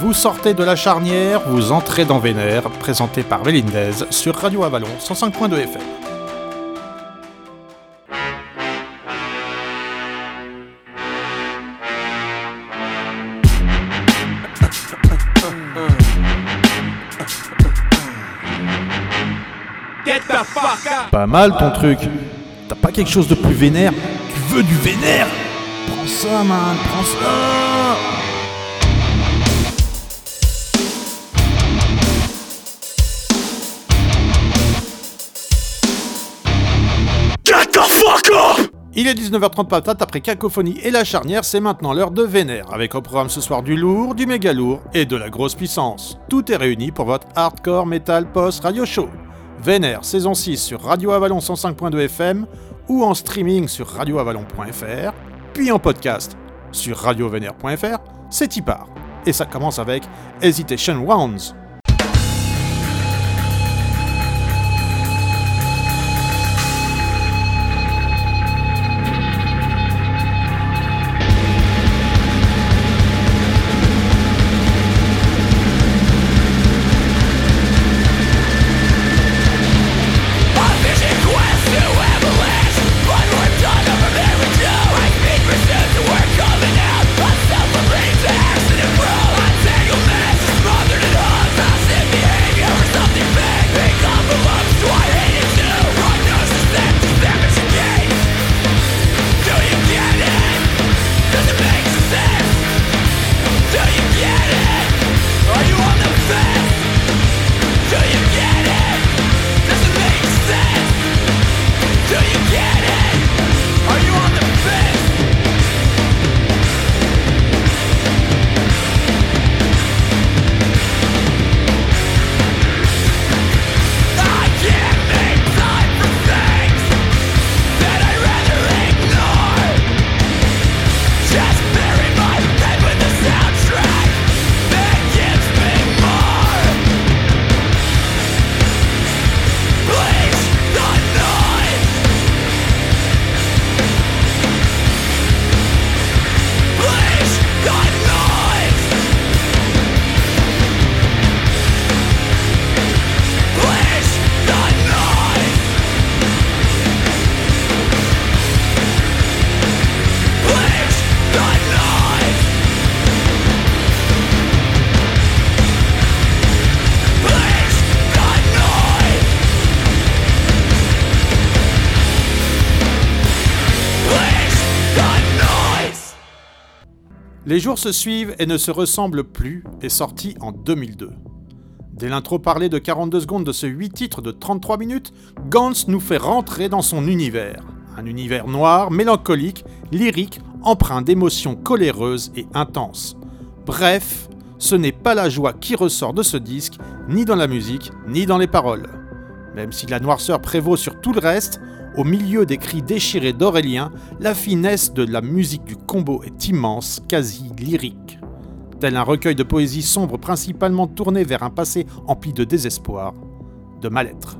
Vous sortez de la charnière, vous entrez dans Vénère, présenté par Vélindez sur Radio Avalon 105.2 FM. Pas mal ton truc. T'as pas quelque chose de plus vénère? Tu veux du vénère? Prends ça, man, prends ça Il est 19h30 patate après Cacophonie et la charnière, c'est maintenant l'heure de Vénère, avec au programme ce soir du lourd, du méga lourd et de la grosse puissance. Tout est réuni pour votre hardcore metal post radio show. Vénère, saison 6 sur Radio Avalon 105.2 FM ou en streaming sur radioavalon.fr, puis en podcast sur radiovénère.fr, c'est y. Et ça commence avec Hesitation Rounds. Les jours se suivent et ne se ressemblent plus est sorti en 2002. Dès l'intro parlée de 42 secondes de ce 8 titres de 33 minutes, Gantz nous fait rentrer dans son univers. Un univers noir, mélancolique, lyrique, empreint d'émotions coléreuses et intenses. Bref, ce n'est pas la joie qui ressort de ce disque, ni dans la musique, ni dans les paroles. Même si la noirceur prévaut sur tout le reste, au milieu des cris déchirés d'Aurélien, la finesse de la musique du combo est immense, quasi lyrique. Tel un recueil de poésie sombre principalement tourné vers un passé empli de désespoir, de mal-être.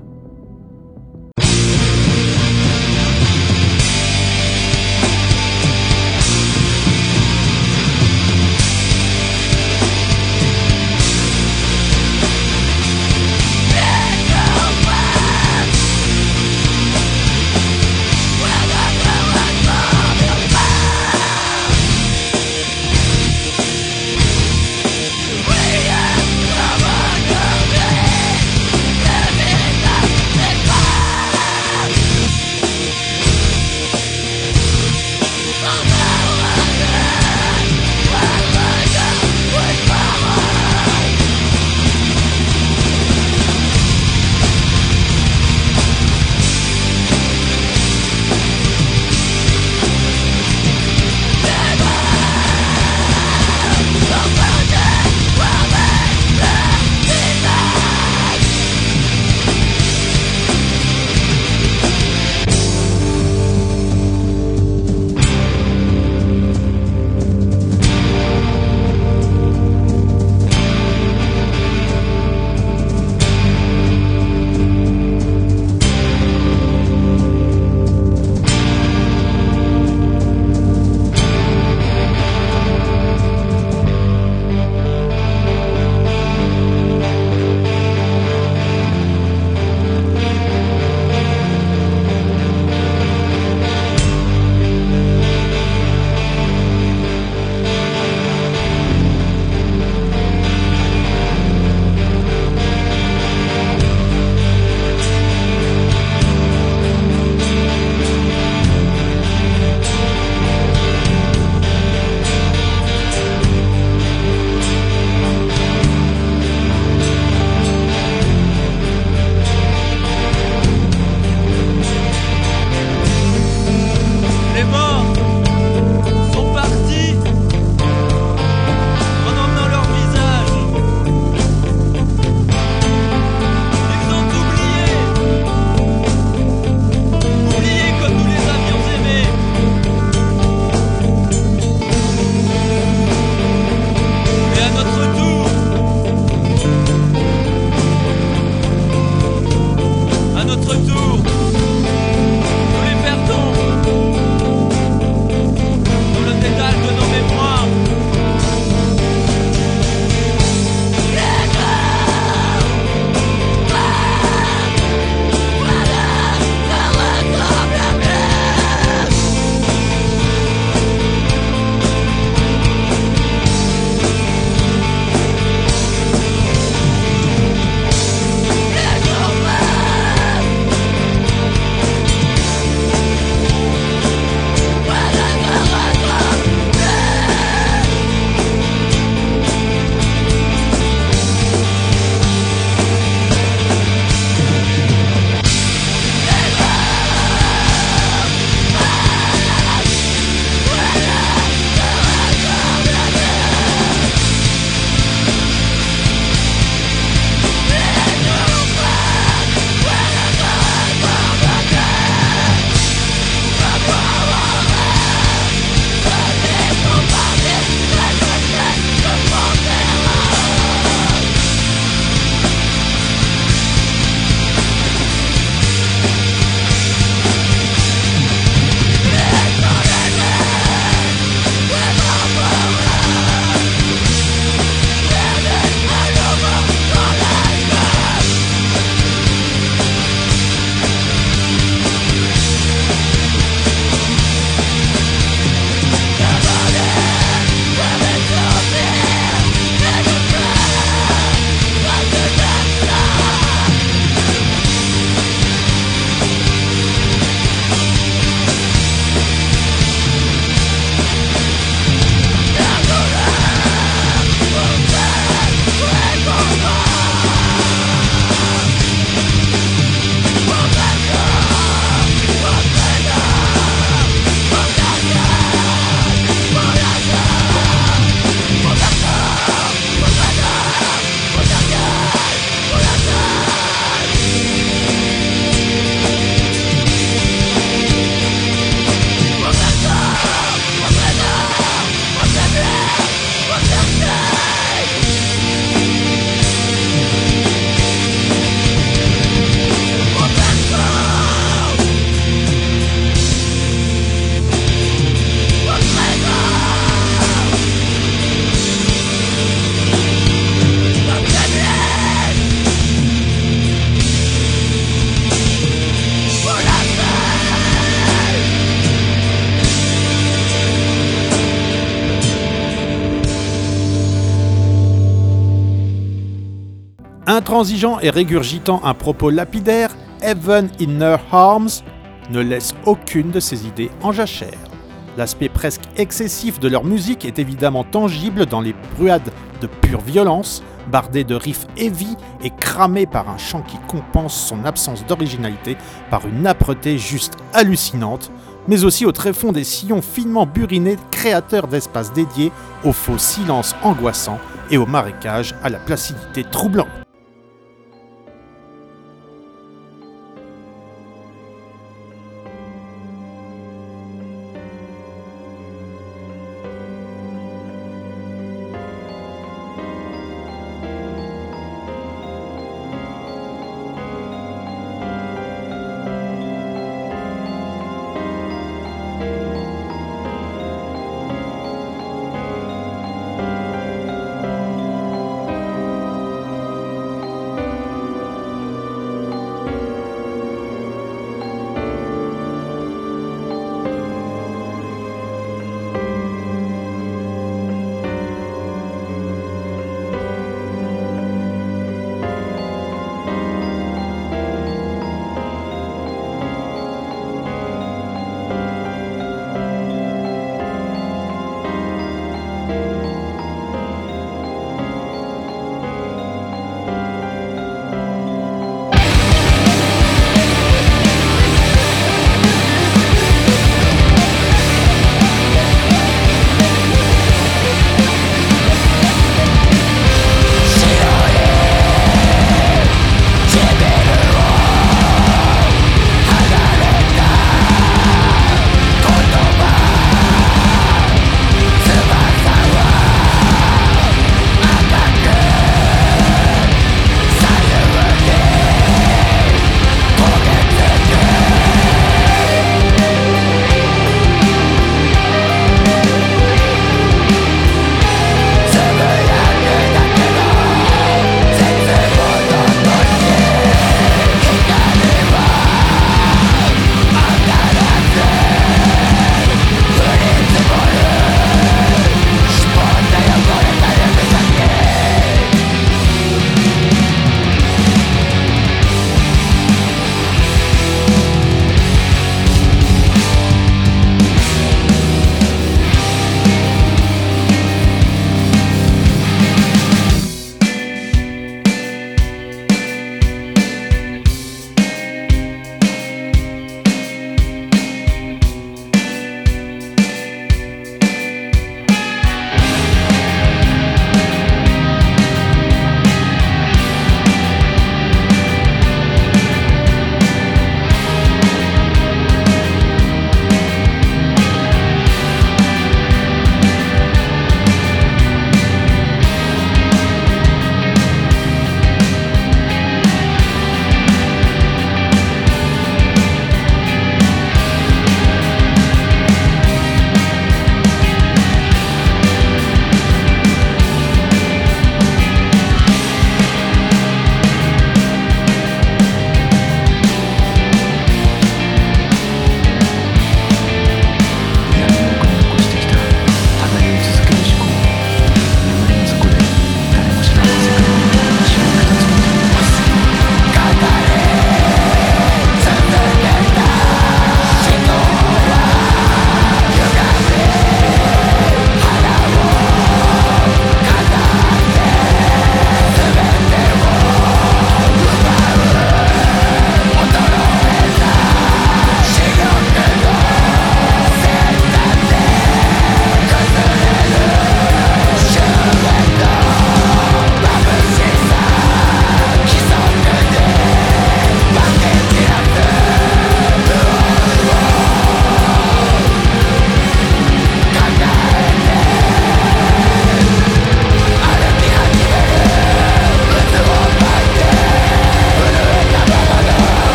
Intransigeant et régurgitant un propos lapidaire, Heaven in Her Arms ne laisse aucune de ses idées en jachère. L'aspect presque excessif de leur musique est évidemment tangible dans les bruades de pure violence, bardées de riffs heavy et cramées par un chant qui compense son absence d'originalité par une âpreté juste hallucinante, mais aussi au tréfonds des sillons finement burinés créateurs d'espaces dédiés au faux silence angoissant et au marécage à la placidité troublante.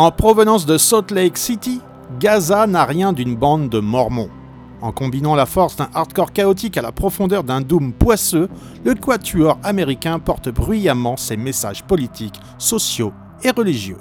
En provenance de Salt Lake City, Gaza n'a rien d'une bande de mormons. En combinant la force d'un hardcore chaotique à la profondeur d'un doom poisseux, le quatuor américain porte bruyamment ses messages politiques, sociaux et religieux.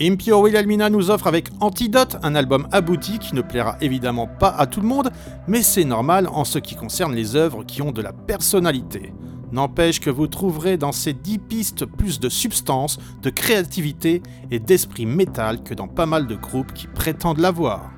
Impio Wilhelmina nous offre avec Antidote un album abouti qui ne plaira évidemment pas à tout le monde, mais c'est normal en ce qui concerne les œuvres qui ont de la personnalité. N'empêche que vous trouverez dans ces 10 pistes plus de substance, de créativité et d'esprit métal que dans pas mal de groupes qui prétendent l'avoir.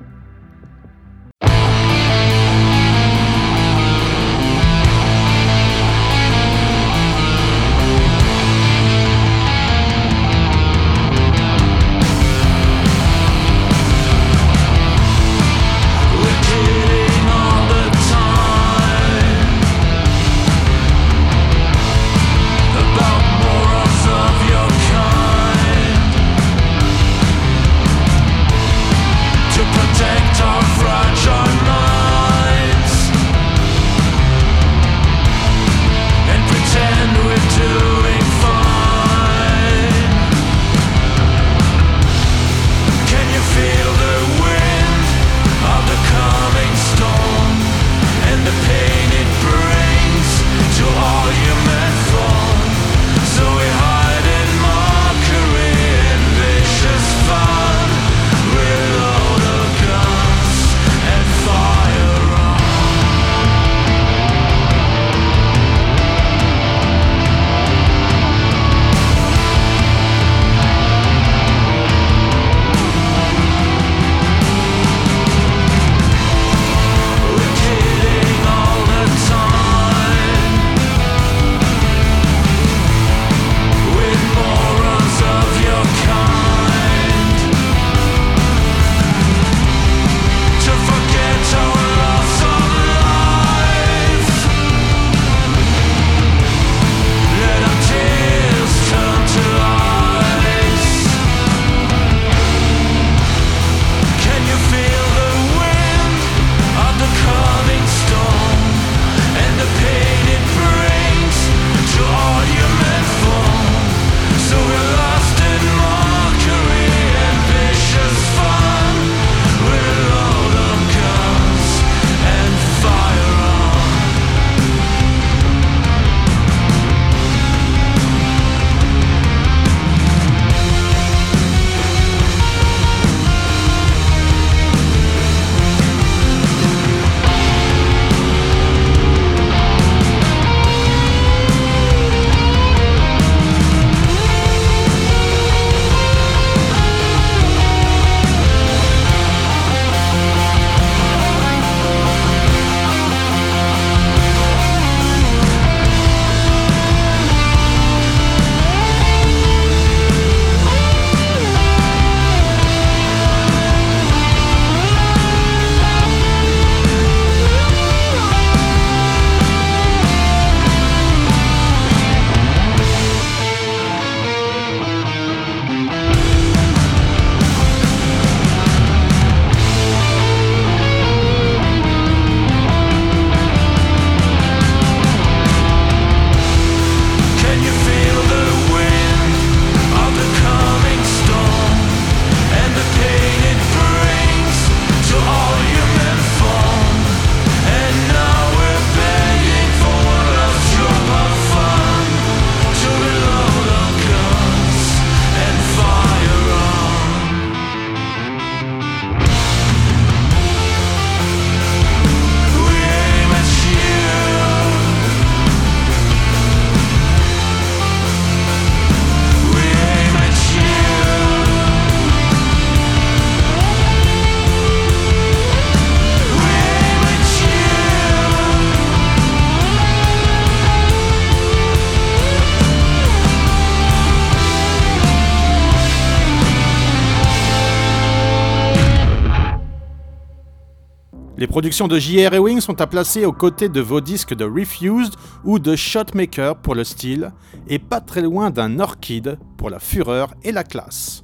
Productions de J.R. Ewing sont à placer aux côtés de vos disques de Refused ou de Shotmaker pour le style, et pas très loin d'un Orchid pour la fureur et la classe.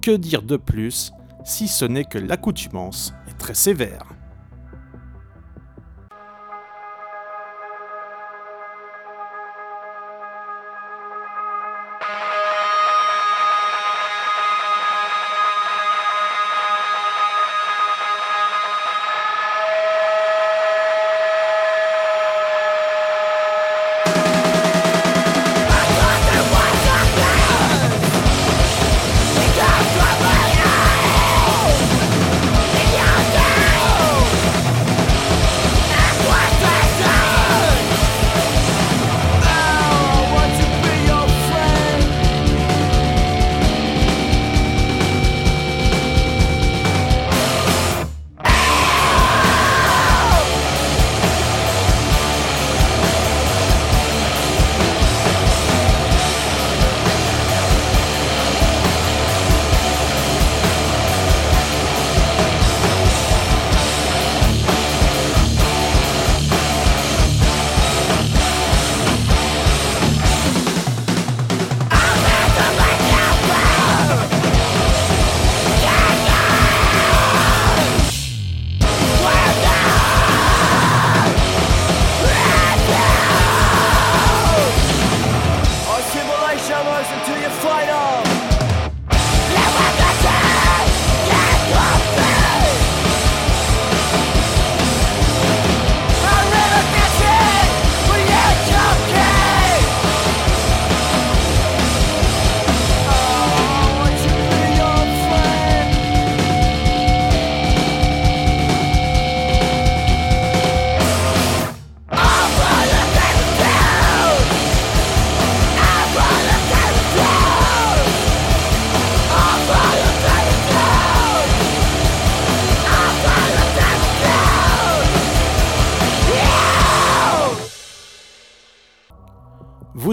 Que dire de plus si ce n'est que l'accoutumance est très sévère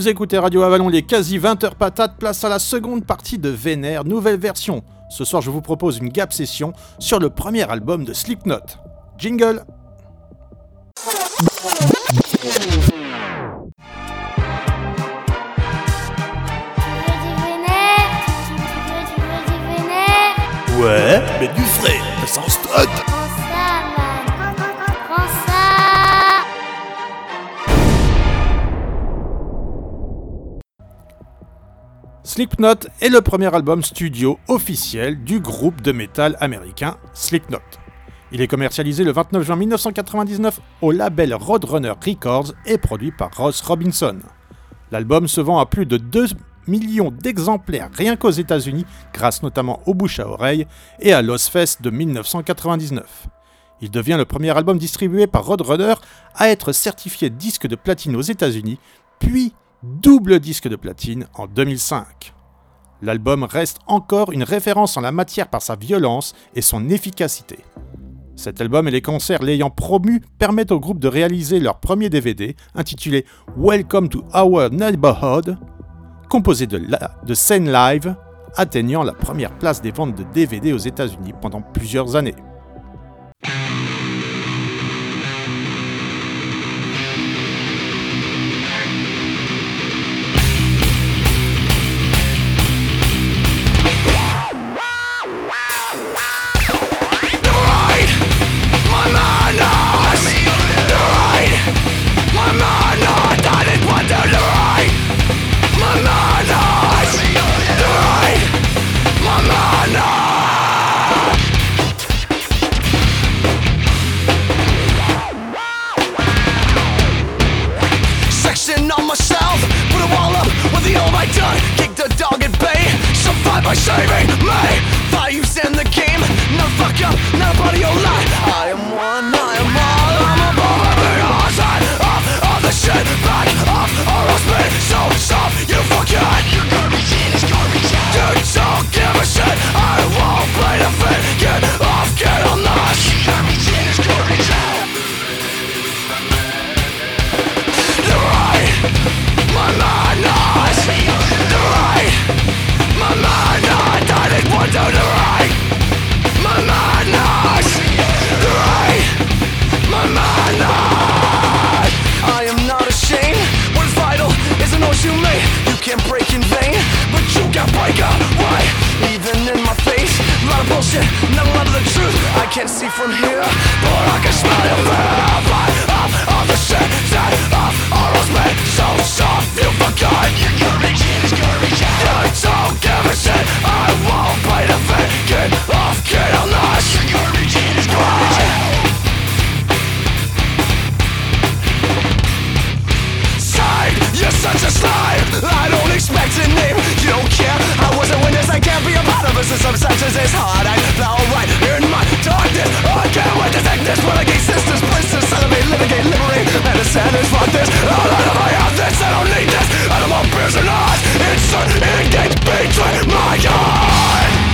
Vous écoutez Radio Avalon, les quasi 20h patates, place à la seconde partie de Vénère, nouvelle version. Ce soir, je vous propose une gap session sur le premier album de Slipknot. Jingle Ouais, mais du Slipknot est le premier album studio officiel du groupe de métal américain Slipknot. Il est commercialisé le 29 juin 1999 au label Roadrunner Records et produit par Ross Robinson. L'album se vend à plus de 2 millions d'exemplaires rien qu'aux États-Unis, grâce notamment au bouche à oreille et à Fest de 1999. Il devient le premier album distribué par Roadrunner à être certifié disque de platine aux États-Unis, puis double disque de platine en 2005. L'album reste encore une référence en la matière par sa violence et son efficacité. Cet album et les concerts l'ayant promu permettent au groupe de réaliser leur premier DVD intitulé Welcome to Our Neighborhood, composé de, scènes live, atteignant la première place des ventes de DVD aux États-Unis pendant plusieurs années. By saving me. Values in the game, no fuck up, nobody alive in vain But you can break away Even in my face A lot of bullshit Not a lot of the truth I can't see from here. But I can smell your breath Light up all the shit up all those men So soft you forgot Your in is out You don't give a shit I won't play the fit Get off, get I can't be a part of this In some senses it's hard I felt right in my darkness. Oh, I can't wait to take this Renegade sisters, princess, celebrate, litigate, liberate. Medicine is fuck this. All out of my outfits I don't need this. Animal prisoners Insert engage between my eyes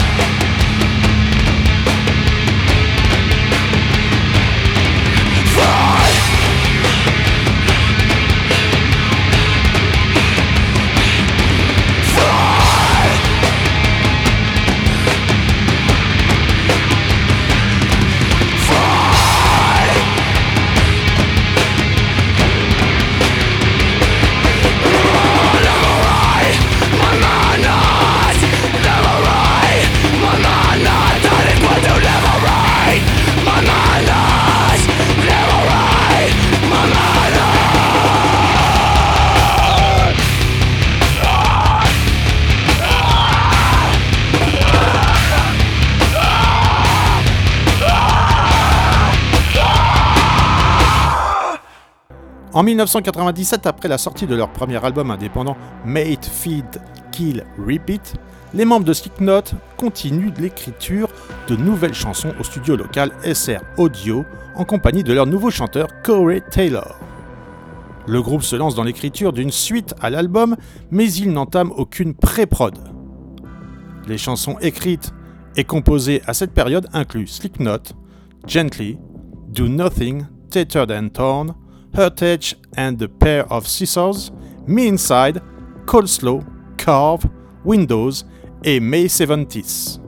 En 1997, après la sortie de leur premier album indépendant Mate, Feed, Kill, Repeat, les membres de Slipknot continuent l'écriture de nouvelles chansons au studio local SR Audio en compagnie de leur nouveau chanteur Corey Taylor. Le groupe se lance dans l'écriture d'une suite à l'album, mais il n'entame aucune pré-prod. Les chansons écrites et composées à cette période incluent Slipknot, Gently, Do Nothing, Tattered and Torn, Heritage and the Pair of Scissors, Me Inside, Coleslaw, Carve, Windows et May 70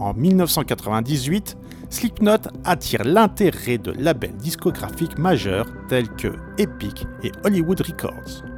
En 1998, Slipknot attire l'intérêt de labels discographiques majeurs tels que Epic et Hollywood Records.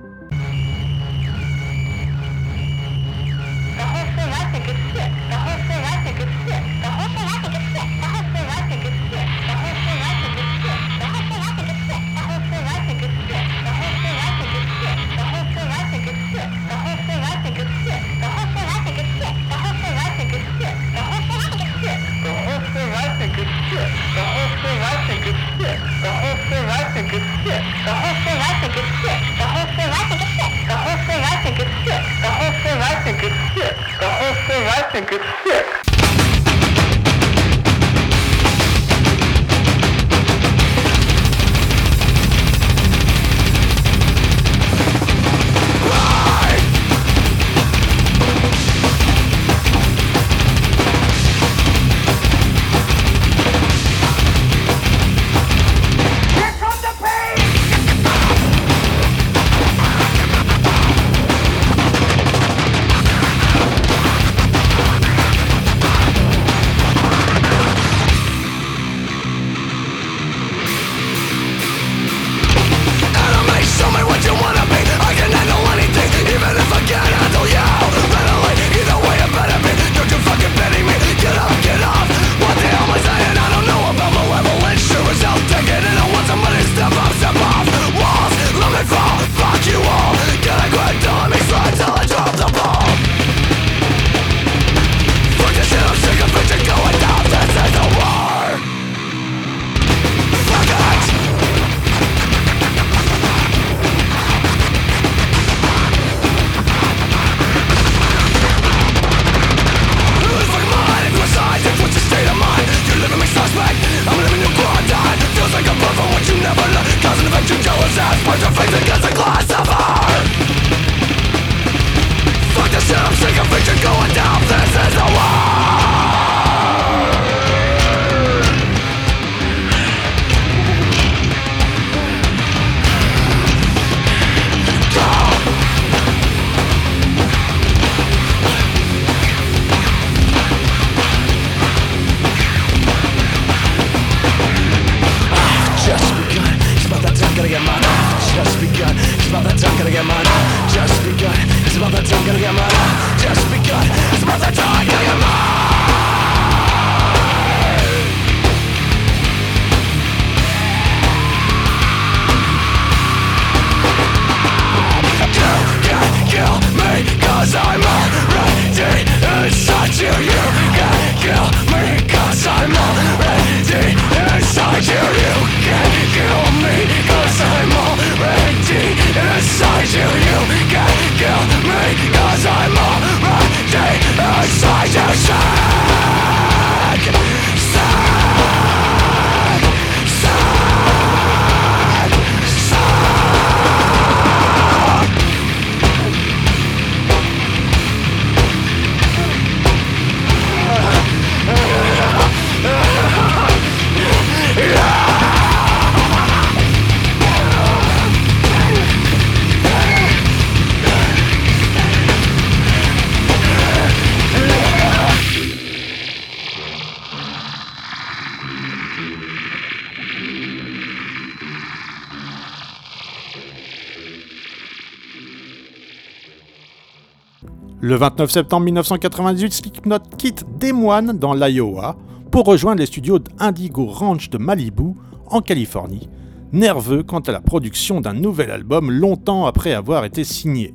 Le 29 septembre 1998, Slipknot quitte Des Moines dans l'Iowa pour rejoindre les studios d'Indigo Ranch de Malibu, en Californie, nerveux quant à la production d'un nouvel album longtemps après avoir été signé.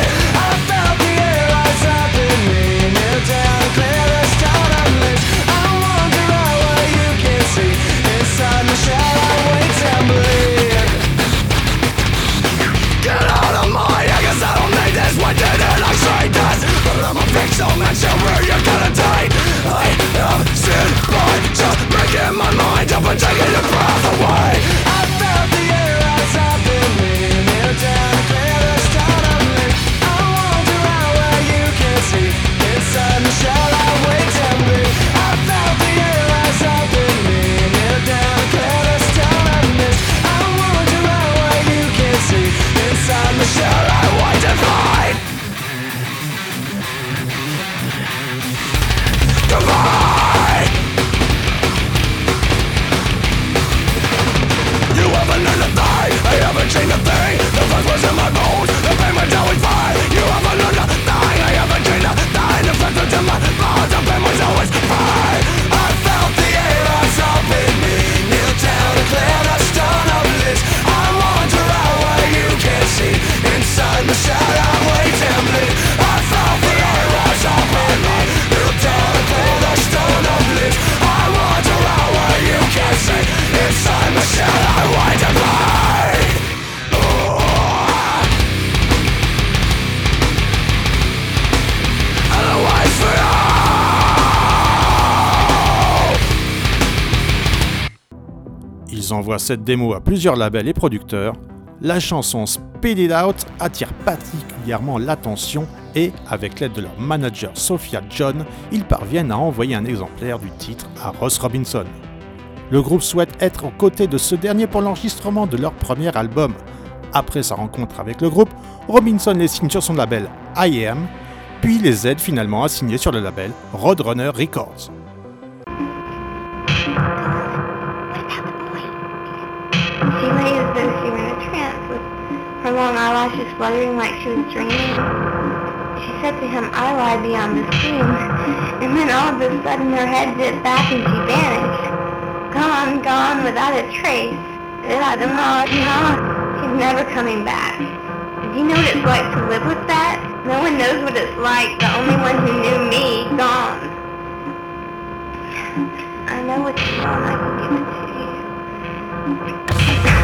think so much where you're gonna die. I have sinned by just breaking my mind up and taking your breath away. I felt the air outside Ils envoient cette démo à plusieurs labels et producteurs. La chanson Speed It Out attire particulièrement l'attention et, avec l'aide de leur manager Sophia John, ils parviennent à envoyer un exemplaire du titre à Ross Robinson. Le groupe souhaite être aux côtés de ce dernier pour l'enregistrement de leur premier album. Après sa rencontre avec le groupe, Robinson les signe sur son label IAM, puis les aide finalement à signer sur le label Roadrunner Records. She said to him, I lie beyond the. And then all of a sudden her head dipped back and she vanished. Gone, gone, without a trace. I don't know, no, she's never coming back. Do you know what it's like to live with that? No one knows what it's like. The only one who knew me, gone. I know what you want. I can give it to you.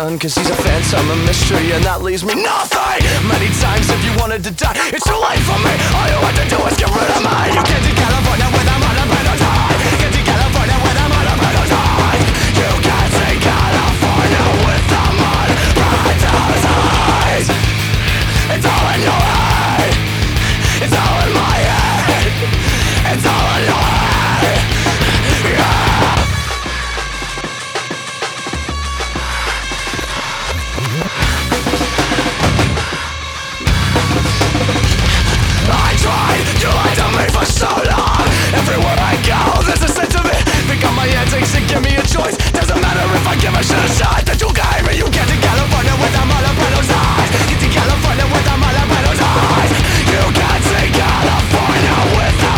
Son, cause he's a phantom, a mystery, and that leaves me nothing. Many times if you wanted to die, it's too late for me. All you have to do is get rid of me. You can't get California give me a choice. Doesn't matter if I give a shit a shot. That you gave me You get to California with a Malabanos eyes. Get to California with a Malabanos eyes. You can't see California with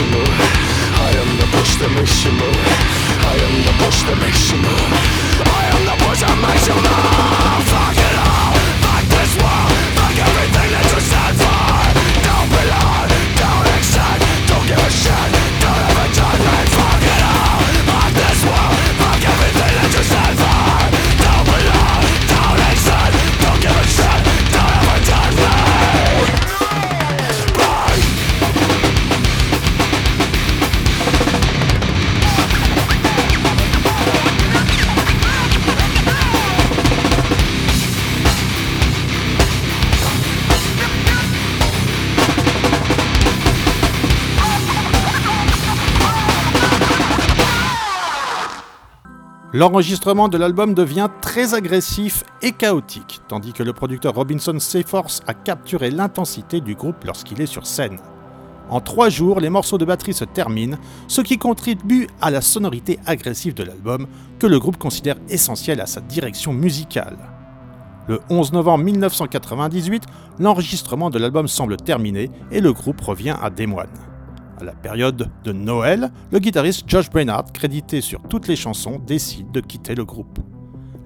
myślą I am the push the myślą I am the push the myślą I am the push the myślą L'enregistrement de l'album devient très agressif et chaotique, tandis que le producteur Robinson s'efforce à capturer l'intensité du groupe lorsqu'il est sur scène. En trois jours, les morceaux de batterie se terminent, ce qui contribue à la sonorité agressive de l'album que le groupe considère essentielle à sa direction musicale. Le 11 novembre 1998, l'enregistrement de l'album semble terminé et le groupe revient à Des Moines. À la période de Noël, le guitariste Josh Brainard, crédité sur toutes les chansons, décide de quitter le groupe.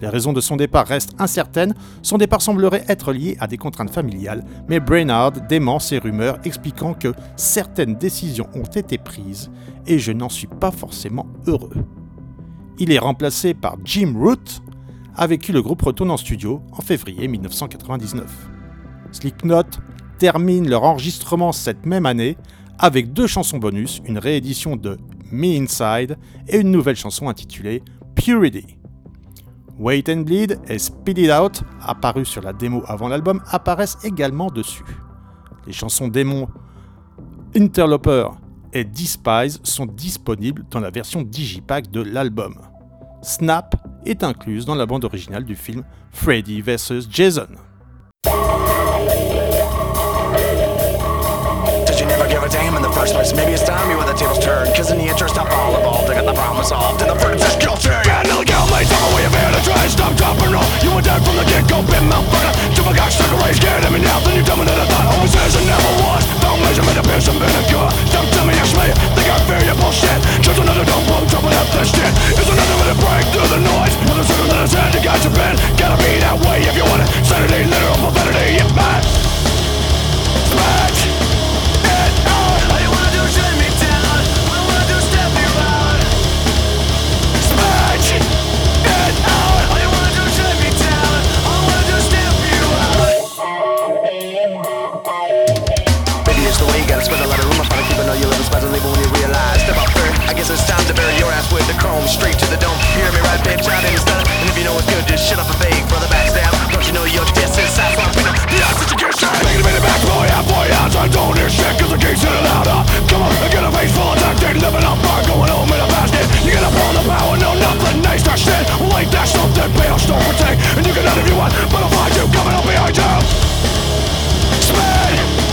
Les raisons de son départ restent incertaines, son départ semblerait être lié à des contraintes familiales, mais Brainard dément ces rumeurs expliquant que certaines décisions ont été prises et je n'en suis pas forcément heureux. Il est remplacé par Jim Root, avec qui le groupe retourne en studio en février 1999. Slipknot termine leur enregistrement cette même année avec deux chansons bonus, une réédition de Me Inside et une nouvelle chanson intitulée Purity. Wait and Bleed et Speed It Out, apparus sur la démo avant l'album, apparaissent également dessus. Les chansons démon Interloper et Despise sont disponibles dans la version digipack de l'album. Snap est incluse dans la bande originale du film Freddy vs. Jason. First place? Maybe it's time you where the tables turn. Cause in the interest of all involved, I got the problem solved. And the British culture, yeah, no go, mate. Tell me where you've been and try and stop, drop, and roll. You were dead from the get go, been Mount Burner. Jump a cock, stuck a race, scared of me now. Then you tell me that I thought always is and never was. Don't measure me to pierce and vinegar. Don't tell me, ask me. Think I fear your bullshit. Just another dumb bum jumping up this shit. It's another way to break through the noise. With a circle that is head, you got your pen. Gotta be that way if you want it. Sanity, literal profanity, yeah, man. Smash dome, straight to the dome. You hear me right, bitch, out in the stunner. And if you know what's good, just shut up and beg, brother, back down. Don't you know your death is inside, so I'm gonna be out since you get shit. Back, boy, out, boy, out. I don't hear shit, cause the gate's hitting louder. Uh. Come on, I get a face full of dark day, living on bar, uh, going home in a basket. You get up on the power, no, nothing, nice, that shit. Well, ain't that something, pay off, don't protect. And you can none if you want, but I'll find you coming up behind you. Spin!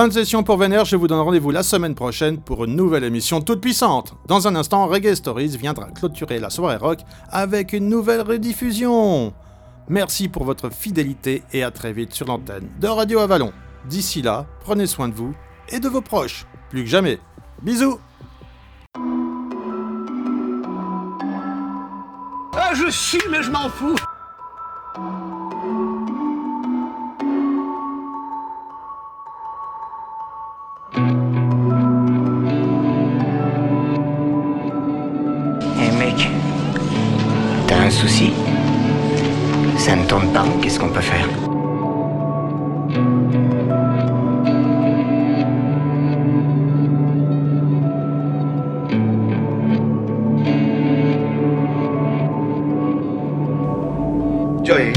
Fin de session pour Vénère, je vous donne rendez-vous la semaine prochaine pour une nouvelle émission toute puissante. Dans un instant, Reggae Stories viendra clôturer la soirée rock avec une nouvelle rediffusion. Merci pour votre fidélité et à très vite sur l'antenne de Radio Avalon. D'ici là, prenez soin de vous et de vos proches, plus que jamais. Bisous Ah, je suis, mais je m'en fous un souci. Ça ne tourne pas, qu'est-ce qu'on peut faire? Joey,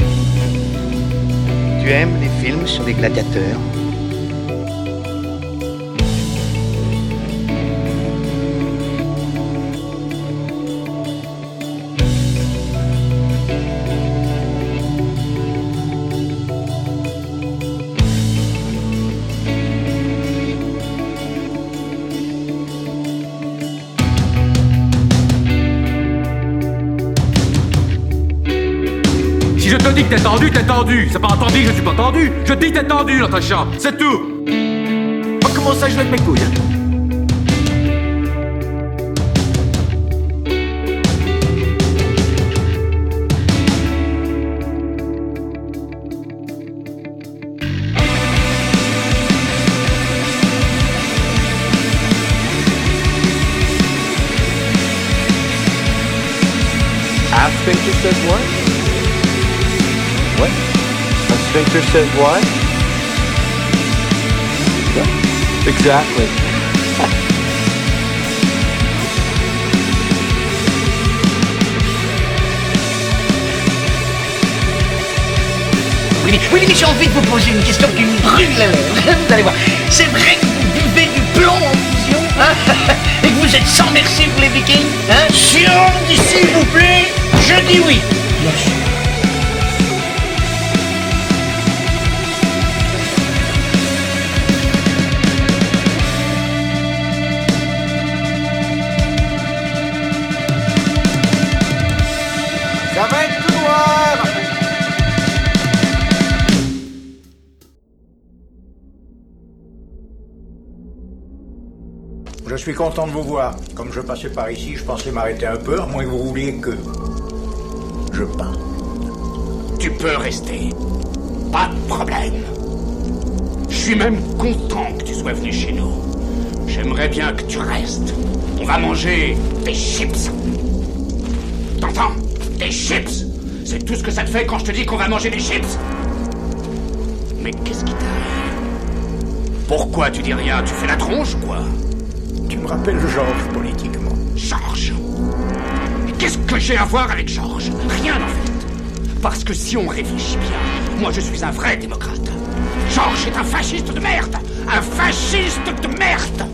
tu aimes les films sur les gladiateurs? T'es tendu, t'es tendu. C'est pas entendu je suis pas tendu. Je dis t'es tendu, Natacha. C'est tout. Comment ça, je vais mes couilles A sphincter says? What? Sphincter says what? Yeah, exactly. Oui, oui, mais j'ai envie de vous poser une question qui me brûle la lèvre. Vous allez voir. C'est vrai que vous buvez du plomb en fusion hein Et que vous êtes sans merci pour les vikings hein? Si on me dit s'il vous plaît, je dis oui. Suis content de vous voir. Comme je passais par ici, je pensais m'arrêter un peu, à moins que vous vouliez que... Je parte. Tu peux rester. Pas de problème. Je suis même content que tu sois venu chez nous. J'aimerais bien que tu restes. On va manger des chips. T'entends? Des chips C'est tout ce que ça te fait quand je te dis qu'on va manger des chips Mais qu'est-ce qui t'arrive? Pourquoi tu dis rien? Tu fais la tronche quoi? Me rappelles Georges politiquement. Georges Qu'est-ce que j'ai à voir avec Georges? Rien en fait. Parce que si on réfléchit bien, moi je suis un vrai démocrate. Georges est un fasciste de merde Un fasciste de merde